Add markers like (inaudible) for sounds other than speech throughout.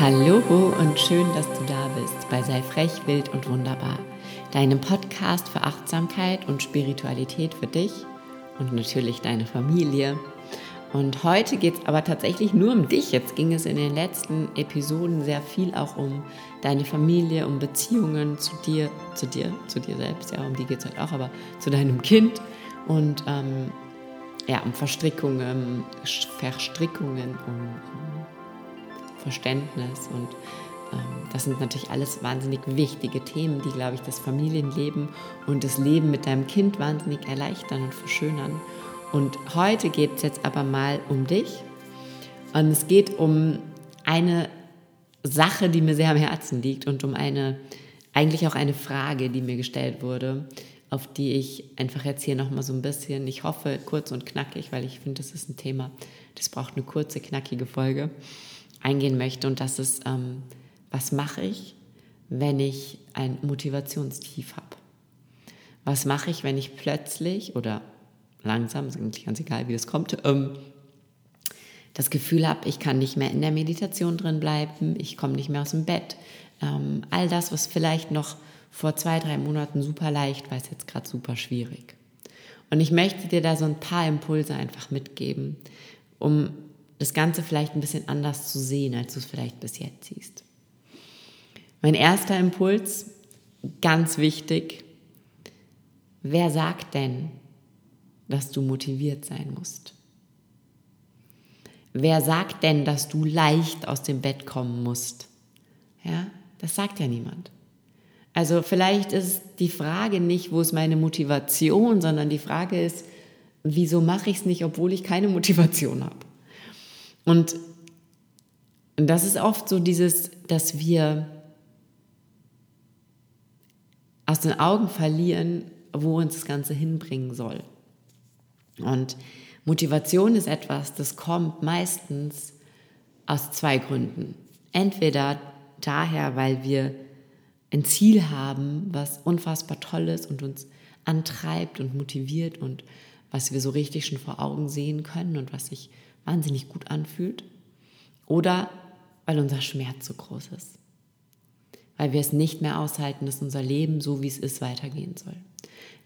Hallo und schön, dass du da bist bei Sei frech, wild und wunderbar, deinem Podcast für Achtsamkeit und Spiritualität für dich und natürlich deine Familie. Und heute geht es aber tatsächlich nur um dich. Jetzt ging es in den letzten Episoden sehr viel auch um deine Familie, um Beziehungen zu dir, zu dir, zu dir selbst, ja, um die geht es halt auch, aber zu deinem Kind und ähm, ja, um Verstrickungen, Verstrickungen, um, um Verständnis und ähm, das sind natürlich alles wahnsinnig wichtige Themen, die, glaube ich, das Familienleben und das Leben mit deinem Kind wahnsinnig erleichtern und verschönern. Und heute geht es jetzt aber mal um dich. Und es geht um eine Sache, die mir sehr am Herzen liegt und um eine, eigentlich auch eine Frage, die mir gestellt wurde, auf die ich einfach jetzt hier nochmal so ein bisschen, ich hoffe kurz und knackig, weil ich finde, das ist ein Thema, das braucht eine kurze, knackige Folge eingehen möchte. Und das ist, ähm, was mache ich, wenn ich ein Motivationstief habe? Was mache ich, wenn ich plötzlich oder langsam, ist eigentlich ganz egal, wie das kommt, ähm, das Gefühl habe, ich kann nicht mehr in der Meditation drin bleiben, ich komme nicht mehr aus dem Bett. Ähm, all das, was vielleicht noch vor zwei, drei Monaten super leicht war, ist jetzt gerade super schwierig. Und ich möchte dir da so ein paar Impulse einfach mitgeben, um das Ganze vielleicht ein bisschen anders zu sehen, als du es vielleicht bis jetzt siehst. Mein erster Impuls, ganz wichtig, wer sagt denn, dass du motiviert sein musst? Wer sagt denn, dass du leicht aus dem Bett kommen musst? Ja, das sagt ja niemand. Also vielleicht ist die Frage nicht, wo ist meine Motivation, sondern die Frage ist, wieso mache ich es nicht, obwohl ich keine Motivation habe? Und das ist oft so dieses, dass wir aus den Augen verlieren, wo uns das Ganze hinbringen soll. Und Motivation ist etwas, das kommt meistens aus zwei Gründen. Entweder daher, weil wir ein Ziel haben, was unfassbar toll ist und uns antreibt und motiviert und was wir so richtig schon vor Augen sehen können und was sich wahnsinnig gut anfühlt oder weil unser Schmerz so groß ist. Weil wir es nicht mehr aushalten, dass unser Leben so wie es ist weitergehen soll.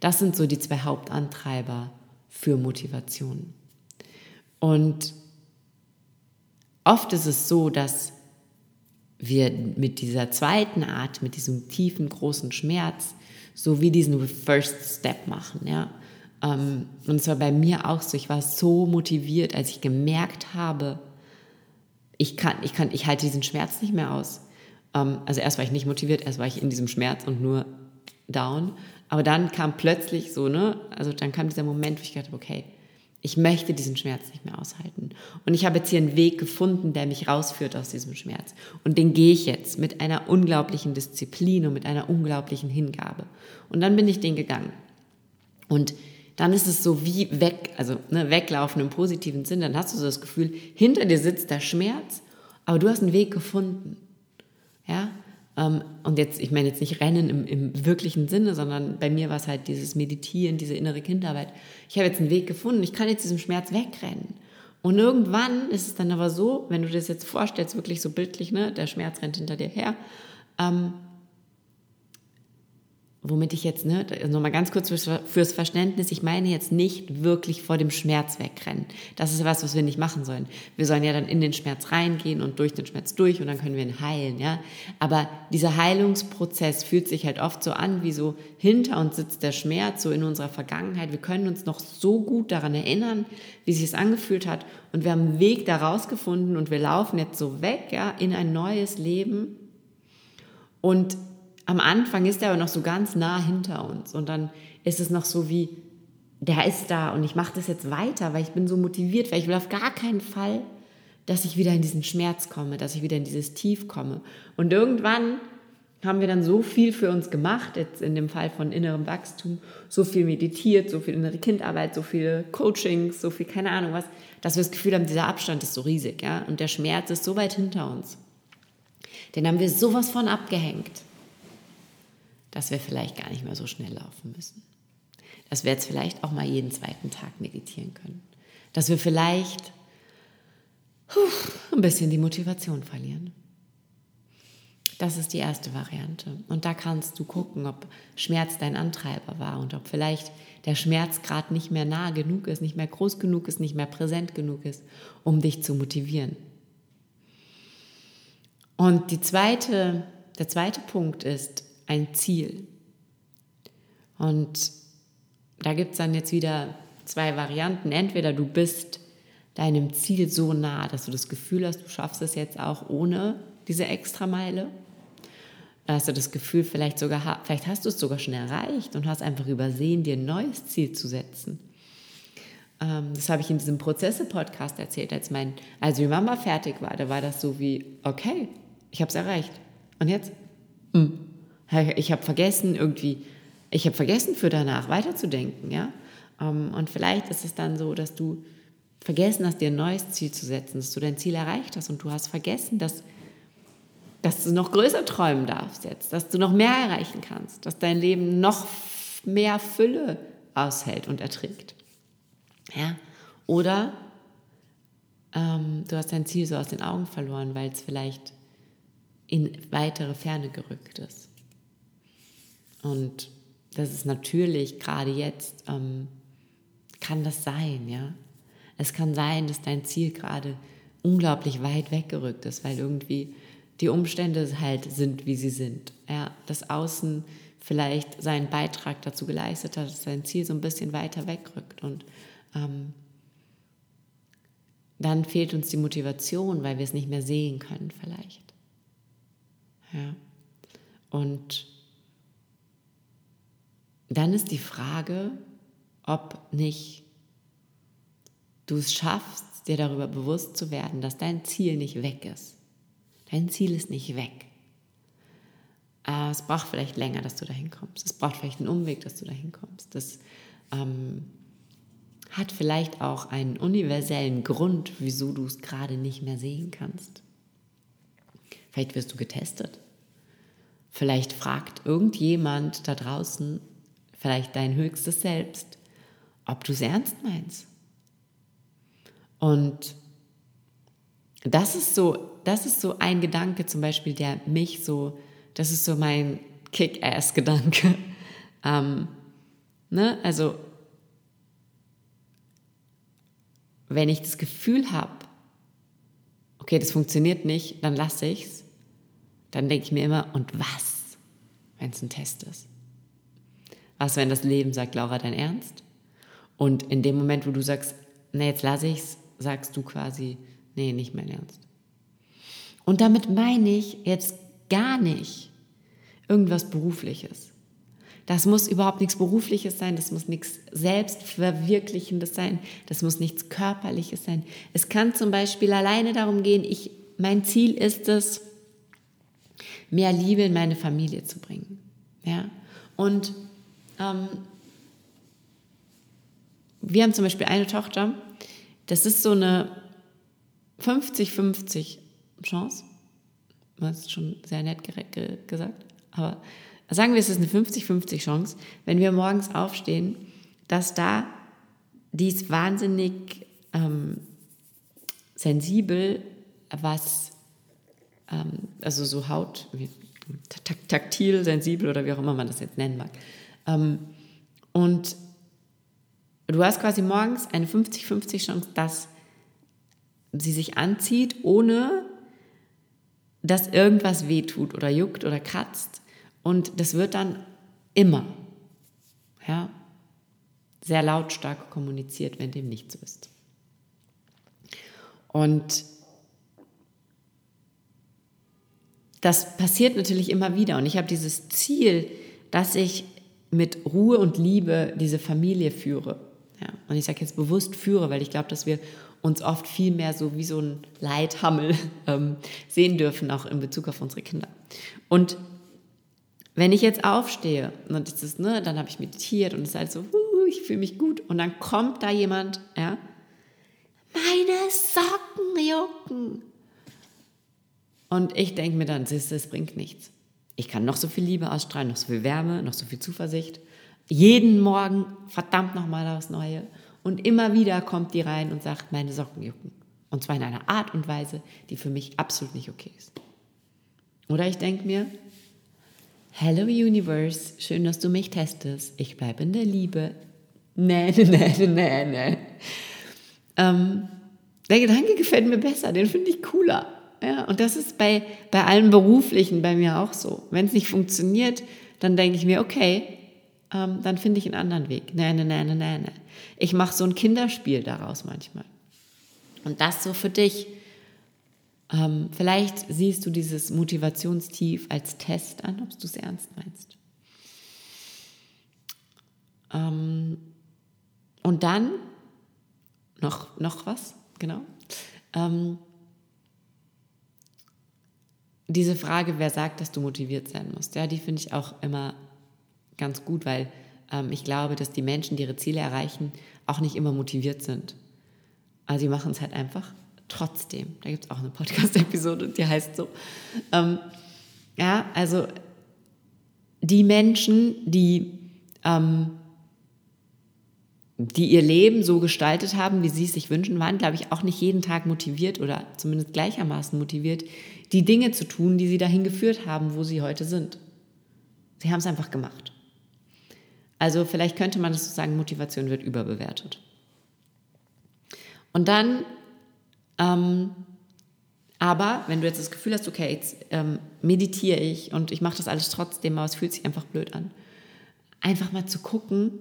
Das sind so die zwei Hauptantreiber für Motivation. Und oft ist es so, dass wir mit dieser zweiten Art, mit diesem tiefen, großen Schmerz, so wie diesen First Step machen. Ja? Ähm, und es war bei mir auch so, ich war so motiviert, als ich gemerkt habe, ich kann, ich kann, ich halte diesen Schmerz nicht mehr aus. Ähm, also erst war ich nicht motiviert, erst war ich in diesem Schmerz und nur down. Aber dann kam plötzlich so, ne, also dann kam dieser Moment, wo ich gedacht habe, okay, ich möchte diesen Schmerz nicht mehr aushalten. Und ich habe jetzt hier einen Weg gefunden, der mich rausführt aus diesem Schmerz. Und den gehe ich jetzt mit einer unglaublichen Disziplin und mit einer unglaublichen Hingabe. Und dann bin ich den gegangen. Und dann ist es so wie weg, also ne, weglaufen im positiven Sinn. Dann hast du so das Gefühl, hinter dir sitzt der Schmerz, aber du hast einen Weg gefunden. Ja, ähm, und jetzt, ich meine jetzt nicht Rennen im, im wirklichen Sinne, sondern bei mir war es halt dieses Meditieren, diese innere Kinderarbeit. Ich habe jetzt einen Weg gefunden, ich kann jetzt diesem Schmerz wegrennen. Und irgendwann ist es dann aber so, wenn du dir das jetzt vorstellst, wirklich so bildlich, ne, der Schmerz rennt hinter dir her, ähm, womit ich jetzt, ne, nochmal ganz kurz fürs, fürs, Verständnis, ich meine jetzt nicht wirklich vor dem Schmerz wegrennen. Das ist was, was wir nicht machen sollen. Wir sollen ja dann in den Schmerz reingehen und durch den Schmerz durch und dann können wir ihn heilen, ja. Aber dieser Heilungsprozess fühlt sich halt oft so an, wie so hinter uns sitzt der Schmerz, so in unserer Vergangenheit. Wir können uns noch so gut daran erinnern, wie sich es angefühlt hat und wir haben einen Weg da rausgefunden und wir laufen jetzt so weg, ja, in ein neues Leben und am Anfang ist er aber noch so ganz nah hinter uns und dann ist es noch so wie, der ist da und ich mache das jetzt weiter, weil ich bin so motiviert, weil ich will auf gar keinen Fall, dass ich wieder in diesen Schmerz komme, dass ich wieder in dieses Tief komme. Und irgendwann haben wir dann so viel für uns gemacht, jetzt in dem Fall von innerem Wachstum, so viel meditiert, so viel innere Kindarbeit, so viele Coachings, so viel keine Ahnung was, dass wir das Gefühl haben, dieser Abstand ist so riesig, ja, und der Schmerz ist so weit hinter uns. Den haben wir sowas von abgehängt dass wir vielleicht gar nicht mehr so schnell laufen müssen. Dass wir jetzt vielleicht auch mal jeden zweiten Tag meditieren können. Dass wir vielleicht puh, ein bisschen die Motivation verlieren. Das ist die erste Variante. Und da kannst du gucken, ob Schmerz dein Antreiber war und ob vielleicht der Schmerz gerade nicht mehr nah genug ist, nicht mehr groß genug ist, nicht mehr präsent genug ist, um dich zu motivieren. Und die zweite, der zweite Punkt ist ein Ziel. Und da gibt es dann jetzt wieder zwei Varianten. Entweder du bist deinem Ziel so nah, dass du das Gefühl hast, du schaffst es jetzt auch ohne diese Extrameile. Da hast du das Gefühl, vielleicht sogar, vielleicht hast du es sogar schon erreicht und hast einfach übersehen, dir ein neues Ziel zu setzen. Ähm, das habe ich in diesem Prozesse-Podcast erzählt, als mein, als Mama fertig war, da war das so wie, okay, ich habe es erreicht. Und jetzt? Hm. Ich habe vergessen, irgendwie, ich habe vergessen, für danach weiterzudenken, ja. Ähm, und vielleicht ist es dann so, dass du vergessen hast, dir ein neues Ziel zu setzen, dass du dein Ziel erreicht hast und du hast vergessen, dass, dass du noch größer träumen darfst jetzt, dass du noch mehr erreichen kannst, dass dein Leben noch mehr Fülle aushält und erträgt. Ja? Oder ähm, du hast dein Ziel so aus den Augen verloren, weil es vielleicht in weitere Ferne gerückt ist. Und das ist natürlich gerade jetzt, ähm, kann das sein, ja. Es kann sein, dass dein Ziel gerade unglaublich weit weggerückt ist, weil irgendwie die Umstände halt sind, wie sie sind. Ja, das Außen vielleicht seinen Beitrag dazu geleistet hat, dass dein Ziel so ein bisschen weiter wegrückt. Und ähm, dann fehlt uns die Motivation, weil wir es nicht mehr sehen können vielleicht. Ja. Und dann ist die Frage, ob nicht du es schaffst, dir darüber bewusst zu werden, dass dein Ziel nicht weg ist. Dein Ziel ist nicht weg. Äh, es braucht vielleicht länger, dass du dahin kommst. Es braucht vielleicht einen Umweg, dass du dahin kommst. Das ähm, hat vielleicht auch einen universellen Grund, wieso du es gerade nicht mehr sehen kannst. Vielleicht wirst du getestet. Vielleicht fragt irgendjemand da draußen, vielleicht dein höchstes Selbst, ob du es ernst meinst. Und das ist so, das ist so ein Gedanke zum Beispiel, der mich so, das ist so mein Kick-Ass-Gedanke. (laughs) ähm, ne? Also, wenn ich das Gefühl habe, okay, das funktioniert nicht, dann lasse ich es, dann denke ich mir immer, und was, wenn es ein Test ist? Was, wenn das Leben sagt, Laura, dein Ernst? Und in dem Moment, wo du sagst, nee, jetzt lasse ich es, sagst du quasi, nee, nicht mein Ernst. Und damit meine ich jetzt gar nicht irgendwas Berufliches. Das muss überhaupt nichts Berufliches sein, das muss nichts Selbstverwirklichendes sein, das muss nichts Körperliches sein. Es kann zum Beispiel alleine darum gehen, ich, mein Ziel ist es, mehr Liebe in meine Familie zu bringen. Ja? Und ähm, wir haben zum Beispiel eine Tochter, das ist so eine 50-50 Chance. Das ist schon sehr nett gesagt. Aber sagen wir, es ist eine 50-50 Chance, wenn wir morgens aufstehen, dass da die ist wahnsinnig ähm, sensibel, was, ähm, also so Haut, wie, taktil, sensibel oder wie auch immer man das jetzt nennen mag. Ähm, und Du hast quasi morgens eine 50-50 Chance, dass sie sich anzieht, ohne dass irgendwas wehtut oder juckt oder kratzt. Und das wird dann immer ja, sehr lautstark kommuniziert, wenn dem nicht so ist. Und das passiert natürlich immer wieder. Und ich habe dieses Ziel, dass ich mit Ruhe und Liebe diese Familie führe. Ja. Und ich sage jetzt bewusst führe, weil ich glaube, dass wir uns oft viel mehr so wie so ein Leithammel (laughs) ähm, sehen dürfen, auch in Bezug auf unsere Kinder. Und wenn ich jetzt aufstehe und das ist, ne, dann habe ich meditiert und es ist halt so, uh, ich fühle mich gut und dann kommt da jemand, ja, meine Socken jucken. Und ich denke mir dann, es bringt nichts. Ich kann noch so viel Liebe ausstrahlen, noch so viel Wärme, noch so viel Zuversicht jeden Morgen verdammt nochmal aufs Neue. Und immer wieder kommt die rein und sagt, meine Socken jucken. Und zwar in einer Art und Weise, die für mich absolut nicht okay ist. Oder ich denke mir, Hello Universe, schön, dass du mich testest. Ich bleibe in der Liebe. Nee, nee, (laughs) nee, nee, nee. Ähm, der Gedanke gefällt mir besser, den finde ich cooler. Ja, und das ist bei, bei allem Beruflichen bei mir auch so. Wenn es nicht funktioniert, dann denke ich mir, okay, ähm, dann finde ich einen anderen Weg. Nee, nee, nee, nee, nee. Ich mache so ein Kinderspiel daraus manchmal. Und das so für dich. Ähm, vielleicht siehst du dieses Motivationstief als Test an, ob du es ernst meinst. Ähm, und dann noch, noch was, genau. Ähm, diese Frage, wer sagt, dass du motiviert sein musst, ja, die finde ich auch immer ganz gut, weil ähm, ich glaube, dass die Menschen, die ihre Ziele erreichen, auch nicht immer motiviert sind. Also sie machen es halt einfach trotzdem. Da gibt es auch eine Podcast-Episode, die heißt so. Ähm, ja, also die Menschen, die, ähm, die ihr Leben so gestaltet haben, wie sie es sich wünschen, waren, glaube ich, auch nicht jeden Tag motiviert oder zumindest gleichermaßen motiviert, die Dinge zu tun, die sie dahin geführt haben, wo sie heute sind. Sie haben es einfach gemacht. Also vielleicht könnte man das so sagen, Motivation wird überbewertet. Und dann, ähm, aber wenn du jetzt das Gefühl hast, okay, jetzt ähm, meditiere ich und ich mache das alles trotzdem, aber es fühlt sich einfach blöd an, einfach mal zu gucken,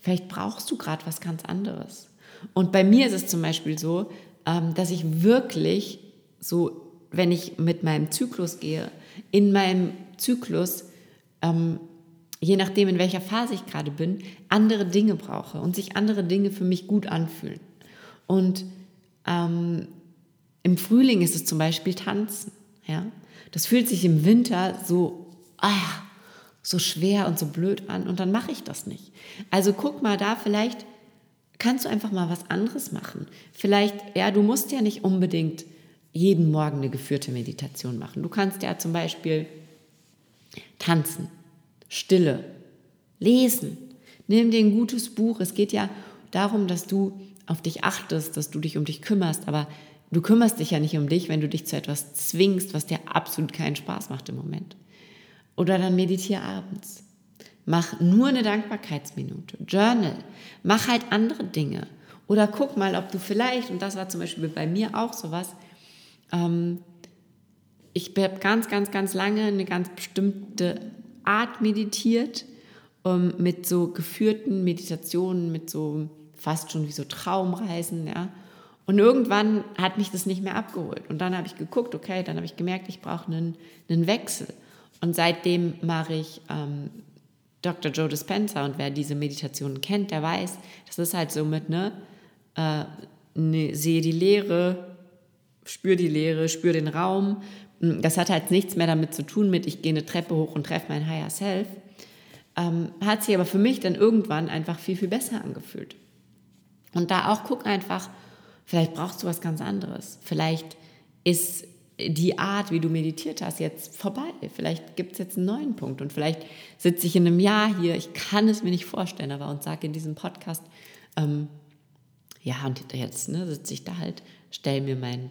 vielleicht brauchst du gerade was ganz anderes. Und bei mir ist es zum Beispiel so, ähm, dass ich wirklich so wenn ich mit meinem Zyklus gehe, in meinem Zyklus, ähm, je nachdem, in welcher Phase ich gerade bin, andere Dinge brauche und sich andere Dinge für mich gut anfühlen. Und ähm, im Frühling ist es zum Beispiel Tanzen. Ja? Das fühlt sich im Winter so, ah, so schwer und so blöd an und dann mache ich das nicht. Also guck mal da, vielleicht kannst du einfach mal was anderes machen. Vielleicht, ja, du musst ja nicht unbedingt jeden Morgen eine geführte Meditation machen. Du kannst ja zum Beispiel tanzen, Stille, lesen. Nimm dir ein gutes Buch. Es geht ja darum, dass du auf dich achtest, dass du dich um dich kümmerst, aber du kümmerst dich ja nicht um dich, wenn du dich zu etwas zwingst, was dir absolut keinen Spaß macht im Moment. Oder dann meditiere abends. Mach nur eine Dankbarkeitsminute. Journal. Mach halt andere Dinge. Oder guck mal, ob du vielleicht, und das war zum Beispiel bei mir auch sowas, ähm, ich habe ganz, ganz, ganz lange eine ganz bestimmte Art meditiert, um, mit so geführten Meditationen, mit so fast schon wie so Traumreisen, ja. Und irgendwann hat mich das nicht mehr abgeholt. Und dann habe ich geguckt, okay, dann habe ich gemerkt, ich brauche einen, einen Wechsel. Und seitdem mache ich ähm, Dr. Joe Dispenza. Und wer diese Meditation kennt, der weiß, das ist halt so mit, ne, äh, ne sehe die Leere, spür die Leere, spür den Raum. Hm, das hat halt nichts mehr damit zu tun mit, ich gehe eine Treppe hoch und treffe mein Higher Self. Ähm, hat sich aber für mich dann irgendwann einfach viel, viel besser angefühlt. Und da auch guck einfach, vielleicht brauchst du was ganz anderes. Vielleicht ist die Art, wie du meditiert hast, jetzt vorbei. Vielleicht gibt es jetzt einen neuen Punkt und vielleicht sitze ich in einem Jahr hier, ich kann es mir nicht vorstellen, aber und sage in diesem Podcast, ähm, ja, und jetzt ne, sitze ich da halt, stelle mir mein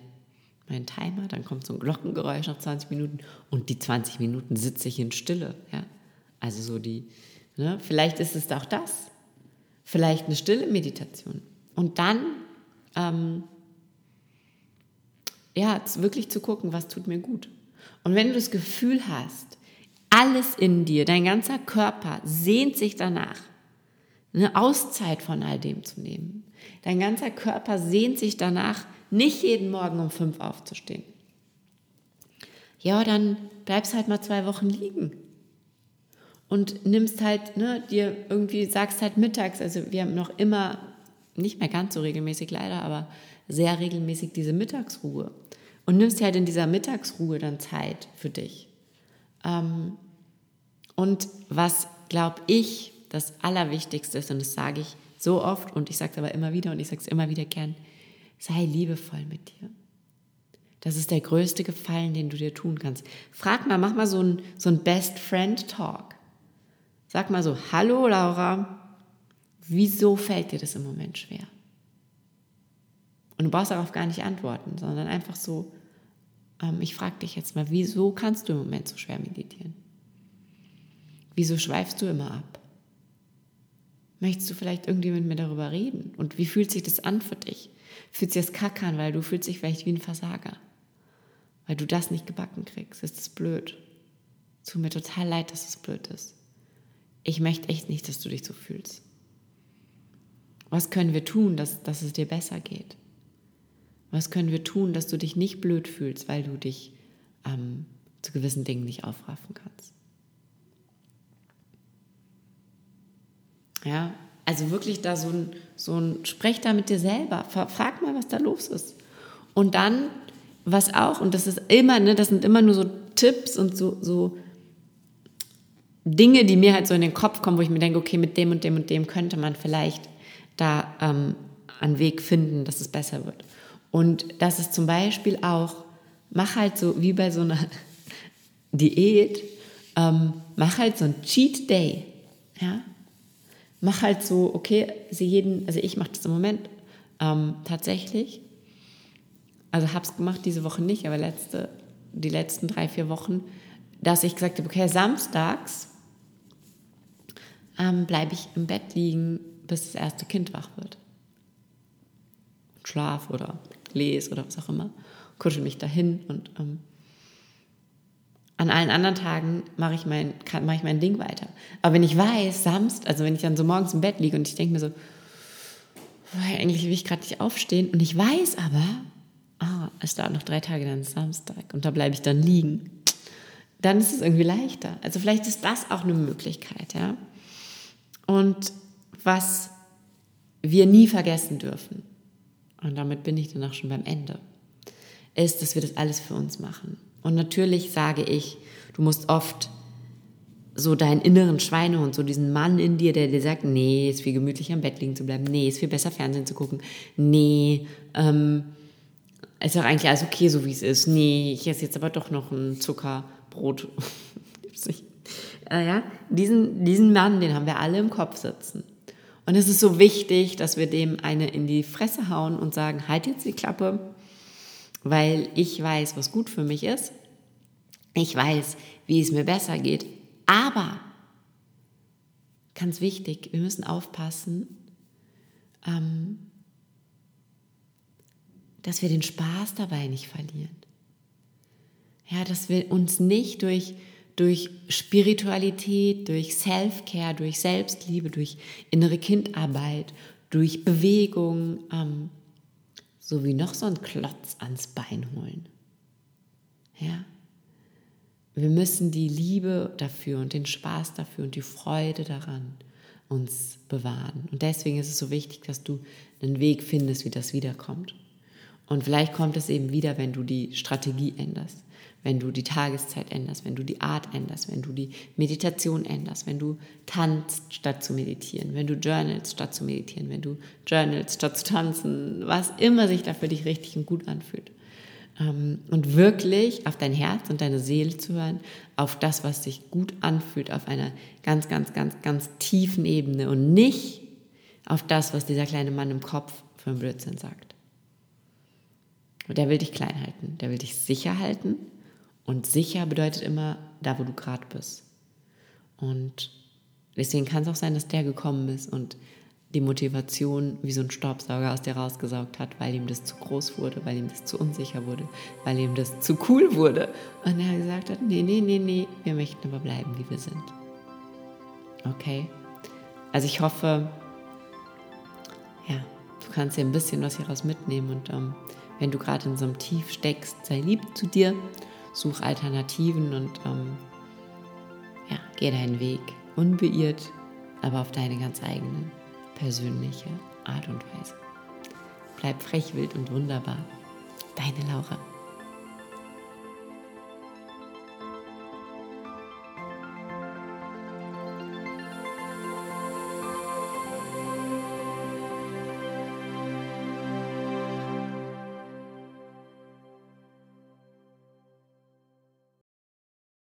meinen Timer, dann kommt so ein Glockengeräusch nach 20 Minuten und die 20 Minuten sitze ich in Stille. Ja? Also so die, ne? vielleicht ist es auch das, vielleicht eine stille Meditation. Und dann, ähm, ja, wirklich zu gucken, was tut mir gut. Und wenn du das Gefühl hast, alles in dir, dein ganzer Körper sehnt sich danach, eine Auszeit von all dem zu nehmen. Dein ganzer Körper sehnt sich danach, nicht jeden Morgen um fünf aufzustehen. Ja, dann bleibst halt mal zwei Wochen liegen. Und nimmst halt, ne, dir irgendwie sagst halt mittags, also wir haben noch immer, nicht mehr ganz so regelmäßig leider, aber sehr regelmäßig diese Mittagsruhe. Und nimmst dir halt in dieser Mittagsruhe dann Zeit für dich. Ähm, und was, glaube ich, das Allerwichtigste ist, und das sage ich so oft und ich sage es aber immer wieder und ich sage es immer wieder gern, Sei liebevoll mit dir. Das ist der größte Gefallen, den du dir tun kannst. Frag mal, mach mal so ein, so ein Best Friend Talk. Sag mal so, hallo Laura, wieso fällt dir das im Moment schwer? Und du brauchst darauf gar nicht antworten, sondern einfach so, ähm, ich frage dich jetzt mal, wieso kannst du im Moment so schwer meditieren? Wieso schweifst du immer ab? Möchtest du vielleicht irgendwie mit mir darüber reden? Und wie fühlt sich das an für dich? Fühlt sich das kacke an, weil du fühlst dich vielleicht wie ein Versager? Weil du das nicht gebacken kriegst. Ist das blöd? Tut mir total leid, dass es blöd ist. Ich möchte echt nicht, dass du dich so fühlst. Was können wir tun, dass, dass es dir besser geht? Was können wir tun, dass du dich nicht blöd fühlst, weil du dich ähm, zu gewissen Dingen nicht aufraffen kannst? Ja, also wirklich da so ein, so ein, sprech da mit dir selber, frag mal, was da los ist. Und dann, was auch, und das ist immer, ne, das sind immer nur so Tipps und so, so Dinge, die mir halt so in den Kopf kommen, wo ich mir denke, okay, mit dem und dem und dem könnte man vielleicht da ähm, einen Weg finden, dass es besser wird. Und das ist zum Beispiel auch, mach halt so wie bei so einer (laughs) Diät, ähm, mach halt so ein Cheat Day. Ja? Mach halt so, okay, sie jeden, also ich mache das im Moment ähm, tatsächlich. Also habe es gemacht diese Woche nicht, aber letzte, die letzten drei, vier Wochen, dass ich gesagt habe, okay, samstags ähm, bleibe ich im Bett liegen, bis das erste Kind wach wird. Schlaf oder lese oder was auch immer, kuschel mich dahin und ähm, an allen anderen Tagen mache ich, mein, mach ich mein Ding weiter. Aber wenn ich weiß, Samstag, also wenn ich dann so morgens im Bett liege und ich denke mir so, eigentlich will ich gerade nicht aufstehen und ich weiß aber, ah, es dauert noch drei Tage, dann ist Samstag und da bleibe ich dann liegen, dann ist es irgendwie leichter. Also vielleicht ist das auch eine Möglichkeit, ja. Und was wir nie vergessen dürfen, und damit bin ich dann auch schon beim Ende, ist, dass wir das alles für uns machen. Und natürlich sage ich, du musst oft so deinen inneren Schweinehund, so diesen Mann in dir, der dir sagt, nee, ist viel gemütlicher im Bett liegen zu bleiben, nee, ist viel besser Fernsehen zu gucken, nee, ähm, ist auch eigentlich alles okay, so wie es ist, nee, ich esse jetzt aber doch noch ein Zuckerbrot. (laughs) äh, ja, diesen, diesen Mann, den haben wir alle im Kopf sitzen. Und es ist so wichtig, dass wir dem eine in die Fresse hauen und sagen, halt jetzt die Klappe, weil ich weiß, was gut für mich ist. Ich weiß, wie es mir besser geht. Aber, ganz wichtig, wir müssen aufpassen, ähm, dass wir den Spaß dabei nicht verlieren. Ja, dass wir uns nicht durch durch Spiritualität, durch Self-Care, durch Selbstliebe, durch innere Kindarbeit, durch Bewegung, ähm, sowie noch so einen Klotz ans Bein holen. Ja? Wir müssen die Liebe dafür und den Spaß dafür und die Freude daran uns bewahren. Und deswegen ist es so wichtig, dass du einen Weg findest, wie das wiederkommt. Und vielleicht kommt es eben wieder, wenn du die Strategie änderst wenn du die Tageszeit änderst, wenn du die Art änderst, wenn du die Meditation änderst, wenn du tanzt statt zu meditieren, wenn du journalst statt zu meditieren, wenn du journalst statt zu tanzen, was immer sich da für dich richtig und gut anfühlt. Ähm, und wirklich auf dein Herz und deine Seele zu hören, auf das, was sich gut anfühlt, auf einer ganz, ganz, ganz, ganz tiefen Ebene und nicht auf das, was dieser kleine Mann im Kopf für einen Blödsinn sagt. Und der will dich klein halten, der will dich sicher halten und sicher bedeutet immer da, wo du gerade bist. Und deswegen kann es auch sein, dass der gekommen ist und die Motivation wie so ein Staubsauger aus dir rausgesaugt hat, weil ihm das zu groß wurde, weil ihm das zu unsicher wurde, weil ihm das zu cool wurde. Und er gesagt hat, nee, nee, nee, nee, wir möchten aber bleiben, wie wir sind. Okay? Also ich hoffe, ja, du kannst dir ein bisschen was hieraus mitnehmen und ähm, wenn du gerade in so einem Tief steckst, sei lieb zu dir such Alternativen und ähm, ja, geh deinen Weg unbeirrt, aber auf deine ganz eigene persönliche Art und Weise. Bleib frech, wild und wunderbar. Deine Laura.